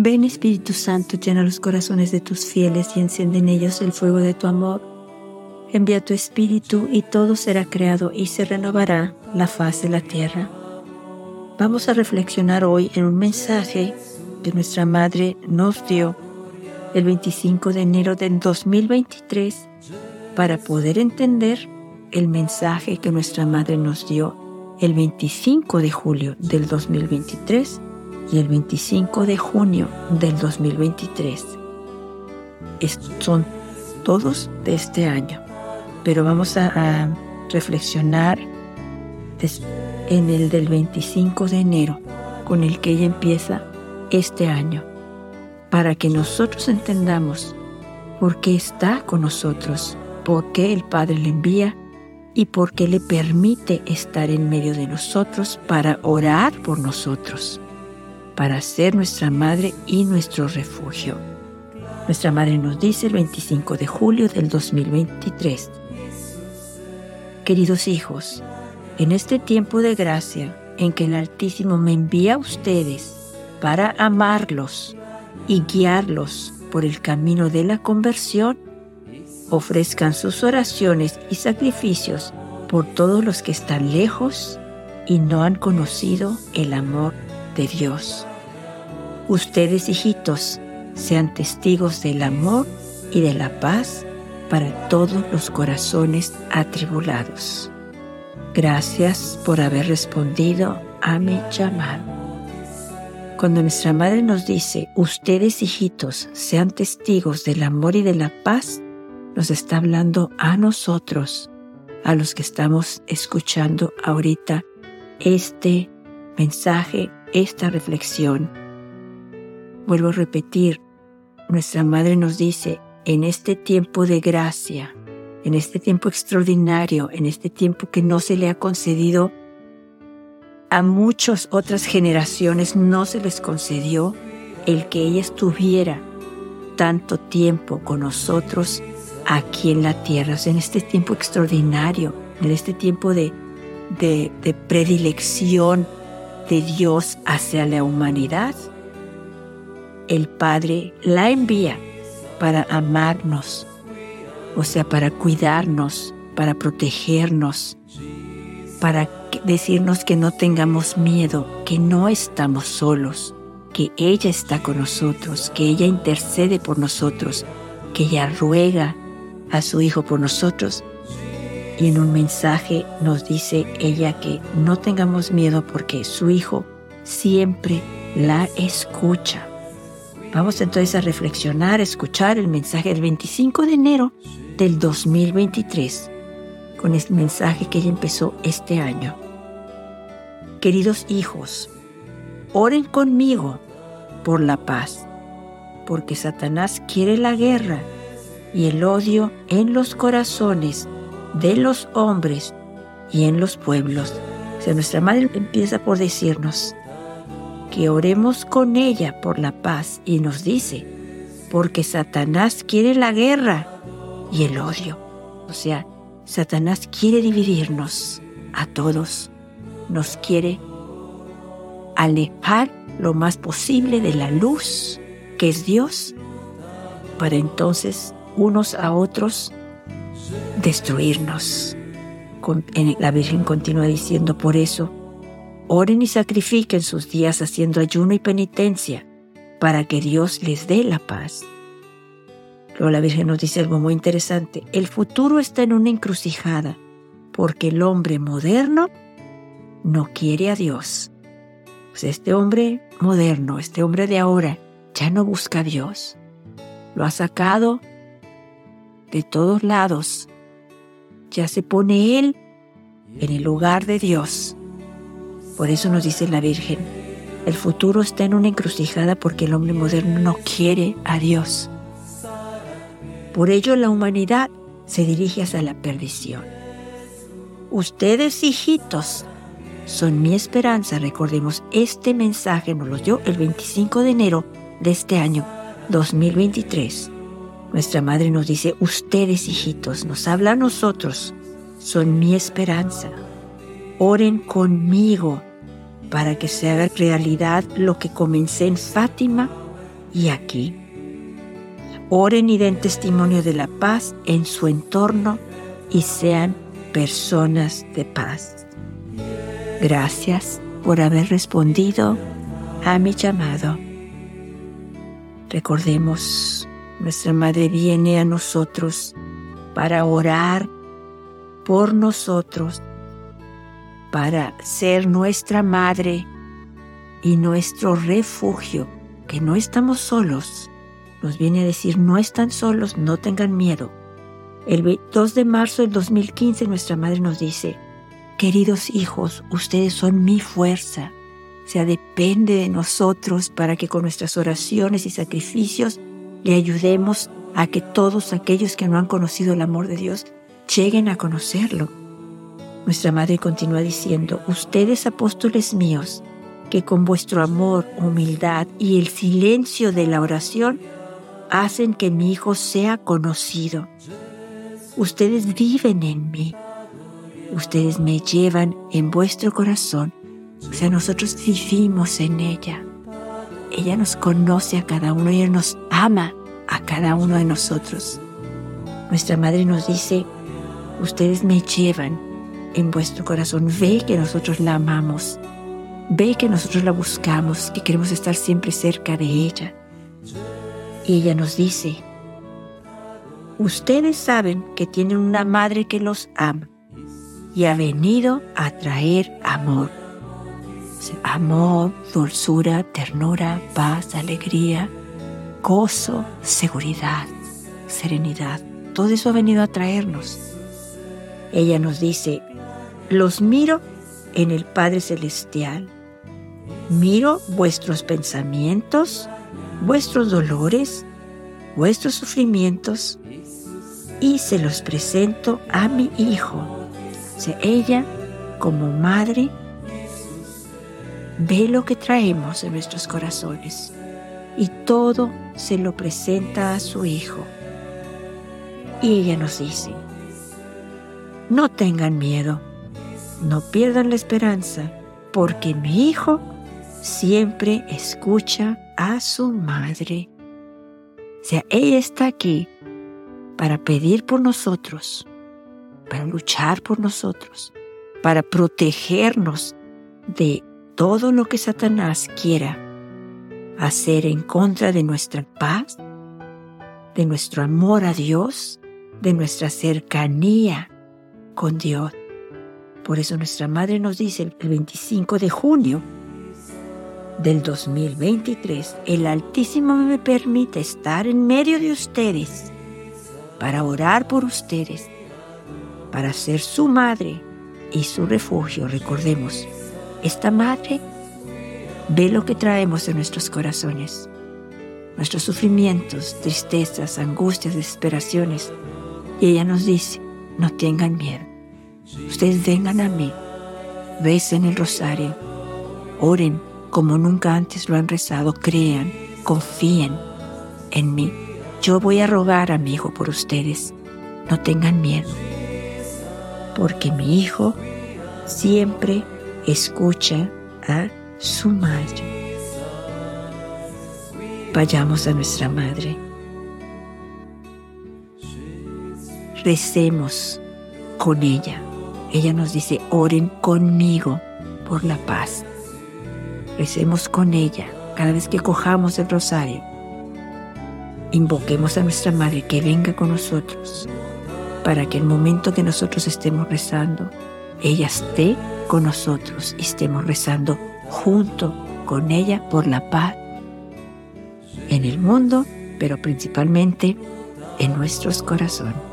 Ven Espíritu Santo, llena los corazones de tus fieles y enciende en ellos el fuego de tu amor. Envía tu Espíritu y todo será creado y se renovará la faz de la tierra. Vamos a reflexionar hoy en un mensaje que nuestra Madre nos dio el 25 de enero del 2023 para poder entender el mensaje que nuestra Madre nos dio el 25 de julio del 2023 y el 25 de junio del 2023. son todos de este año, pero vamos a, reflexionar en el del 25 de enero, con el que ella empieza este año, para que nosotros entendamos por qué está con nosotros, por qué el Padre le envía y por qué le permite estar en medio de nosotros para orar por nosotros para ser nuestra madre y nuestro refugio. Nuestra madre nos dice el 25 de julio del 2023. Queridos hijos, en este tiempo de gracia en que el Altísimo me envía a ustedes para amarlos y guiarlos por el camino de la conversión, ofrezcan sus oraciones y sacrificios por todos los que están lejos y no han conocido el amor de Dios. Ustedes, hijitos, sean testigos del amor y de la paz para todos los corazones atribulados. Gracias por haber respondido a mi llamado. Cuando nuestra madre nos dice, ustedes hijitos, sean testigos del amor y de la paz, nos está hablando a nosotros, a los que estamos escuchando ahorita este mensaje, esta reflexión Vuelvo a repetir, nuestra Madre nos dice, en este tiempo de gracia, en este tiempo extraordinario, en este tiempo que no se le ha concedido a muchas otras generaciones, no se les concedió el que ella estuviera tanto tiempo con nosotros aquí en la tierra, en este tiempo extraordinario, en este tiempo de, de, de predilección de Dios hacia la humanidad el Padre la envía para amarnos, o sea, para cuidarnos, para protegernos, para decirnos que no tengamos miedo, que no estamos solos, que ella está con nosotros, que ella intercede por nosotros, que ella ruega a su Hijo por nosotros. Y en un mensaje nos dice ella que no tengamos miedo porque su Hijo siempre la escucha. Vamos entonces a reflexionar, a escuchar el mensaje del 25 de enero del 2023, con el mensaje que ella empezó este año. Queridos hijos, oren conmigo por la paz, porque Satanás quiere la guerra y el odio en los corazones de los hombres y en los pueblos. O nuestra madre empieza por decirnos, que oremos con ella por la paz y nos dice, porque Satanás quiere la guerra y el odio. O sea, Satanás quiere dividirnos a todos, nos quiere alejar lo más posible de la luz que es Dios, para entonces unos a otros destruirnos. La Virgen continúa diciendo por eso, Oren y sacrifiquen sus días haciendo ayuno y penitencia para que Dios les dé la paz. Luego la Virgen nos dice algo muy interesante. El futuro está en una encrucijada porque el hombre moderno no quiere a Dios. Pues este hombre moderno, este hombre de ahora, ya no busca a Dios. Lo ha sacado de todos lados. Ya se pone él en el lugar de Dios. Por eso nos dice la Virgen, el futuro está en una encrucijada porque el hombre moderno no quiere a Dios. Por ello la humanidad se dirige hacia la perdición. Ustedes, hijitos, son mi esperanza. Recordemos, este mensaje nos lo dio el 25 de enero de este año 2023. Nuestra madre nos dice, ustedes, hijitos, nos habla a nosotros, son mi esperanza. Oren conmigo para que se haga realidad lo que comencé en Fátima y aquí. Oren y den testimonio de la paz en su entorno y sean personas de paz. Gracias por haber respondido a mi llamado. Recordemos, nuestra Madre viene a nosotros para orar por nosotros, para ser nuestra Madre y nuestro refugio, que no estamos solos. Nos viene a decir, no están solos, no tengan miedo. El 2 de marzo del 2015 nuestra Madre nos dice, queridos hijos, ustedes son mi fuerza. O sea, depende de nosotros para que con nuestras oraciones y sacrificios le ayudemos a que todos aquellos que no han conocido el amor de Dios lleguen a conocerlo. Nuestra Madre continúa diciendo, ustedes apóstoles míos, que con vuestro amor, humildad y el silencio de la oración hacen que mi Hijo sea conocido. Ustedes viven en mí. Ustedes me llevan en vuestro corazón. O sea, nosotros vivimos en ella. Ella nos conoce a cada uno, ella nos ama a cada uno de nosotros. Nuestra Madre nos dice, ustedes me llevan en vuestro corazón. Ve que nosotros la amamos. Ve que nosotros la buscamos, que queremos estar siempre cerca de ella. Y ella nos dice, ustedes saben que tienen una madre que los ama y ha venido a traer amor. Amor, dulzura, ternura, paz, alegría, gozo, seguridad, serenidad. Todo eso ha venido a traernos. Ella nos dice, los miro en el Padre Celestial. Miro vuestros pensamientos, vuestros dolores, vuestros sufrimientos y se los presento a mi Hijo. Ella, como madre, ve lo que traemos en nuestros corazones y todo se lo presenta a su Hijo. Y ella nos dice, no tengan miedo, no pierdan la esperanza, porque mi hijo siempre escucha a su madre. O sea, ella está aquí para pedir por nosotros, para luchar por nosotros, para protegernos de todo lo que Satanás quiera hacer en contra de nuestra paz, de nuestro amor a Dios, de nuestra cercanía con Dios. Por eso nuestra Madre nos dice el 25 de junio del 2023, el Altísimo me permite estar en medio de ustedes para orar por ustedes, para ser su madre y su refugio. Recordemos, esta madre ve lo que traemos en nuestros corazones, nuestros sufrimientos, tristezas, angustias, desesperaciones. Y ella nos dice, no tengan miedo. Ustedes vengan a mí, recen el rosario, oren como nunca antes lo han rezado, crean, confíen en mí. Yo voy a rogar a mi hijo por ustedes. No tengan miedo, porque mi hijo siempre escucha a su madre. Vayamos a nuestra madre. Recemos con ella ella nos dice, oren conmigo por la paz. Recemos con ella cada vez que cojamos el rosario. Invoquemos a nuestra Madre que venga con nosotros para que el momento que nosotros estemos rezando, ella esté con nosotros y estemos rezando junto con ella por la paz en el mundo, pero principalmente en nuestros corazones.